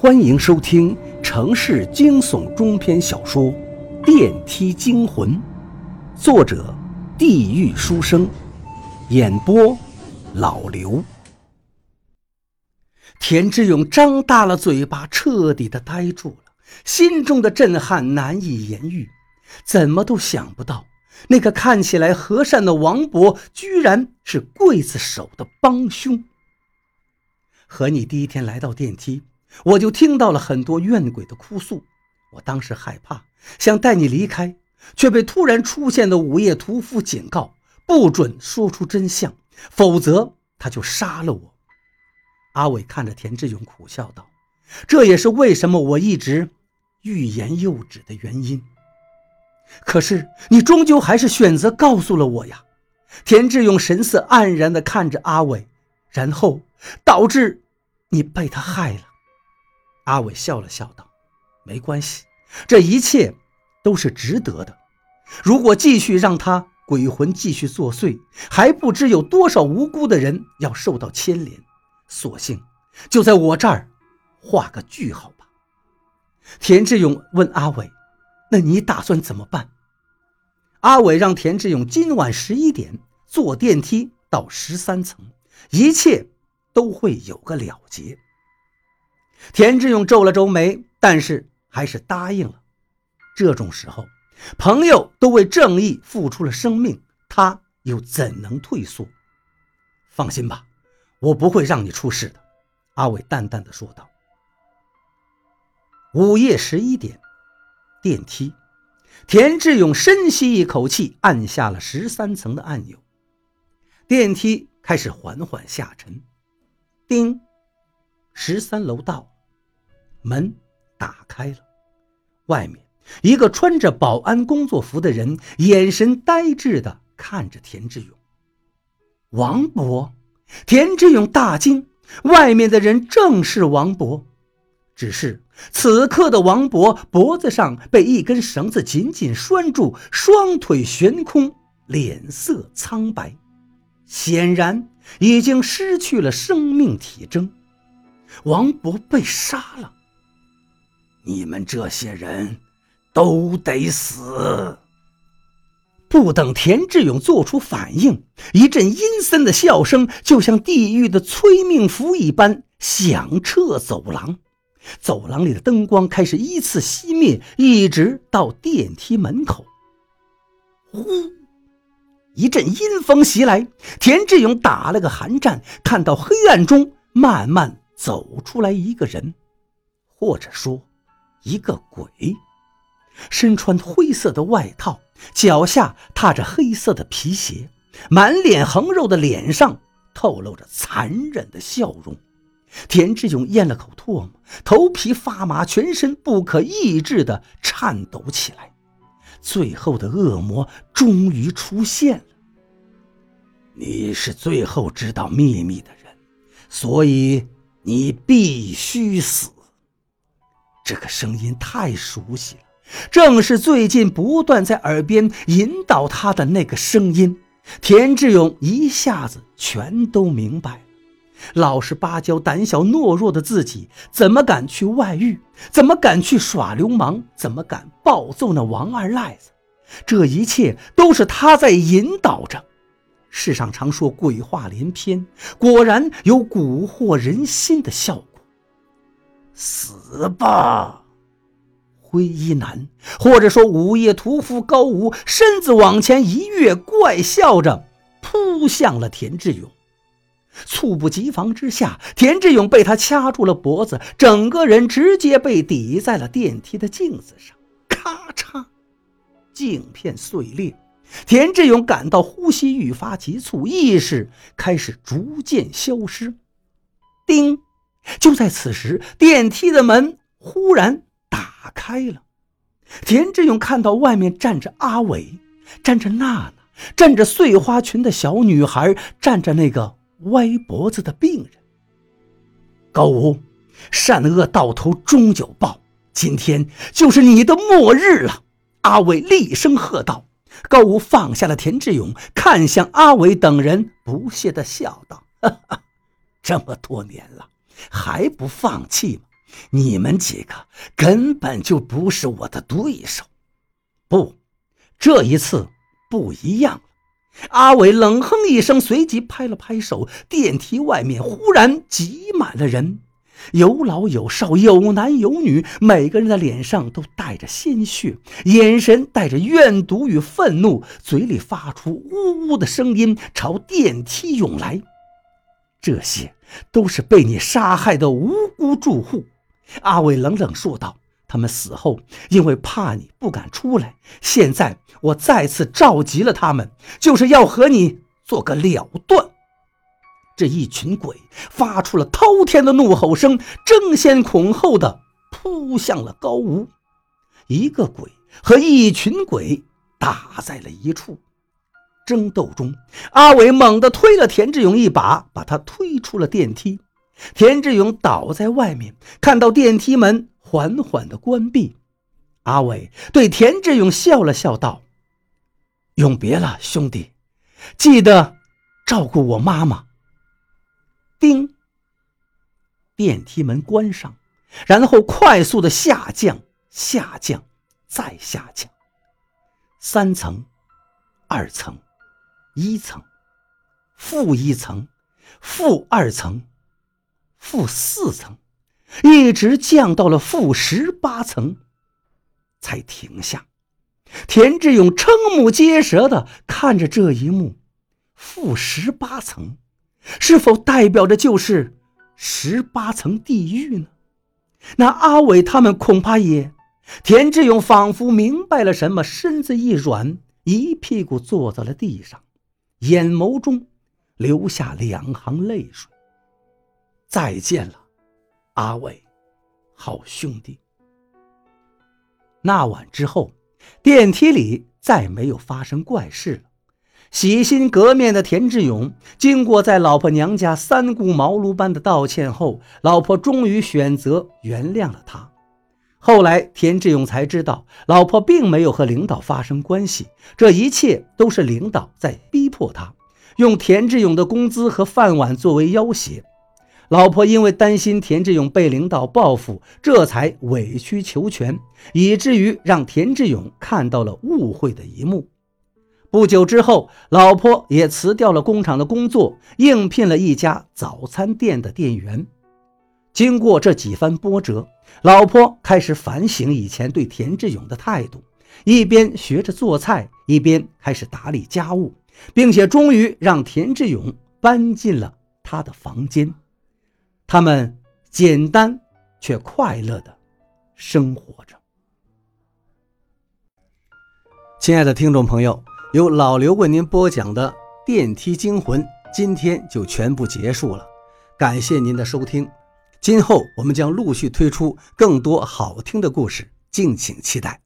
欢迎收听城市惊悚中篇小说《电梯惊魂》，作者：地狱书生，演播：老刘。田志勇张大了嘴巴，彻底的呆住了，心中的震撼难以言喻，怎么都想不到，那个看起来和善的王伯，居然是刽子手的帮凶。和你第一天来到电梯。我就听到了很多怨鬼的哭诉，我当时害怕，想带你离开，却被突然出现的午夜屠夫警告，不准说出真相，否则他就杀了我。阿伟看着田志勇，苦笑道：“这也是为什么我一直欲言又止的原因。可是你终究还是选择告诉了我呀。”田志勇神色黯然地看着阿伟，然后导致你被他害了。阿伟笑了笑道：“没关系，这一切都是值得的。如果继续让他鬼魂继续作祟，还不知有多少无辜的人要受到牵连。索性就在我这儿画个句号吧。”田志勇问阿伟：“那你打算怎么办？”阿伟让田志勇今晚十一点坐电梯到十三层，一切都会有个了结。田志勇皱了皱眉，但是还是答应了。这种时候，朋友都为正义付出了生命，他又怎能退缩？放心吧，我不会让你出事的。”阿伟淡淡的说道。午夜十一点，电梯，田志勇深吸一口气，按下了十三层的按钮，电梯开始缓缓下沉。叮，十三楼到。门打开了，外面一个穿着保安工作服的人，眼神呆滞地看着田志勇。王博，田志勇大惊，外面的人正是王博，只是此刻的王博脖子上被一根绳子紧紧拴住，双腿悬空，脸色苍白，显然已经失去了生命体征。王博被杀了。你们这些人都得死！不等田志勇做出反应，一阵阴森的笑声就像地狱的催命符一般响彻走廊。走廊里的灯光开始依次熄灭，一直到电梯门口。呼！一阵阴风袭来，田志勇打了个寒战，看到黑暗中慢慢走出来一个人，或者说……一个鬼，身穿灰色的外套，脚下踏着黑色的皮鞋，满脸横肉的脸上透露着残忍的笑容。田志勇咽了口唾沫，头皮发麻，全身不可抑制地颤抖起来。最后的恶魔终于出现了。你是最后知道秘密的人，所以你必须死。这个声音太熟悉了，正是最近不断在耳边引导他的那个声音。田志勇一下子全都明白了：老实巴交、胆小懦弱的自己，怎么敢去外遇？怎么敢去耍流氓？怎么敢暴揍那王二赖子？这一切都是他在引导着。世上常说鬼话连篇，果然有蛊惑人心的效果。死吧，灰衣男，或者说午夜屠夫高武，身子往前一跃，怪笑着扑向了田志勇。猝不及防之下，田志勇被他掐住了脖子，整个人直接被抵在了电梯的镜子上，咔嚓，镜片碎裂。田志勇感到呼吸愈发急促，意识开始逐渐消失。叮。就在此时，电梯的门忽然打开了。田志勇看到外面站着阿伟，站着娜娜，站着碎花裙的小女孩，站着那个歪脖子的病人。高武，善恶到头终有报，今天就是你的末日了！阿伟厉声喝道。高武放下了田志勇，看向阿伟等人，不屑地笑道：“哈哈，这么多年了。”还不放弃吗？你们几个根本就不是我的对手。不，这一次不一样了。阿伟冷哼一声，随即拍了拍手，电梯外面忽然挤满了人，有老有少，有男有女，每个人的脸上都带着鲜血，眼神带着怨毒与愤怒，嘴里发出呜呜的声音，朝电梯涌来。这些都是被你杀害的无辜住户。阿伟冷冷说道。他们死后，因为怕你不敢出来。现在我再次召集了他们，就是要和你做个了断。这一群鬼发出了滔天的怒吼声，争先恐后的扑向了高屋。一个鬼和一群鬼打在了一处，争斗中，阿伟猛地推了田志勇一把，把他推出了电梯。田志勇倒在外面，看到电梯门。缓缓的关闭，阿伟对田志勇笑了笑，道：“永别了，兄弟，记得照顾我妈妈。”叮，电梯门关上，然后快速的下降，下降，再下降，三层，二层，一层，负一层，负二层，负四层。一直降到了负十八层，才停下。田志勇瞠目结舌的看着这一幕：负十八层，是否代表着就是十八层地狱呢？那阿伟他们恐怕也……田志勇仿佛明白了什么，身子一软，一屁股坐在了地上，眼眸中流下两行泪水。再见了。阿伟，好兄弟。那晚之后，电梯里再没有发生怪事了。洗心革面的田志勇，经过在老婆娘家三顾茅庐般的道歉后，老婆终于选择原谅了他。后来，田志勇才知道，老婆并没有和领导发生关系，这一切都是领导在逼迫他，用田志勇的工资和饭碗作为要挟。老婆因为担心田志勇被领导报复，这才委曲求全，以至于让田志勇看到了误会的一幕。不久之后，老婆也辞掉了工厂的工作，应聘了一家早餐店的店员。经过这几番波折，老婆开始反省以前对田志勇的态度，一边学着做菜，一边开始打理家务，并且终于让田志勇搬进了他的房间。他们简单却快乐的生活着。亲爱的听众朋友，由老刘为您播讲的《电梯惊魂》，今天就全部结束了。感谢您的收听，今后我们将陆续推出更多好听的故事，敬请期待。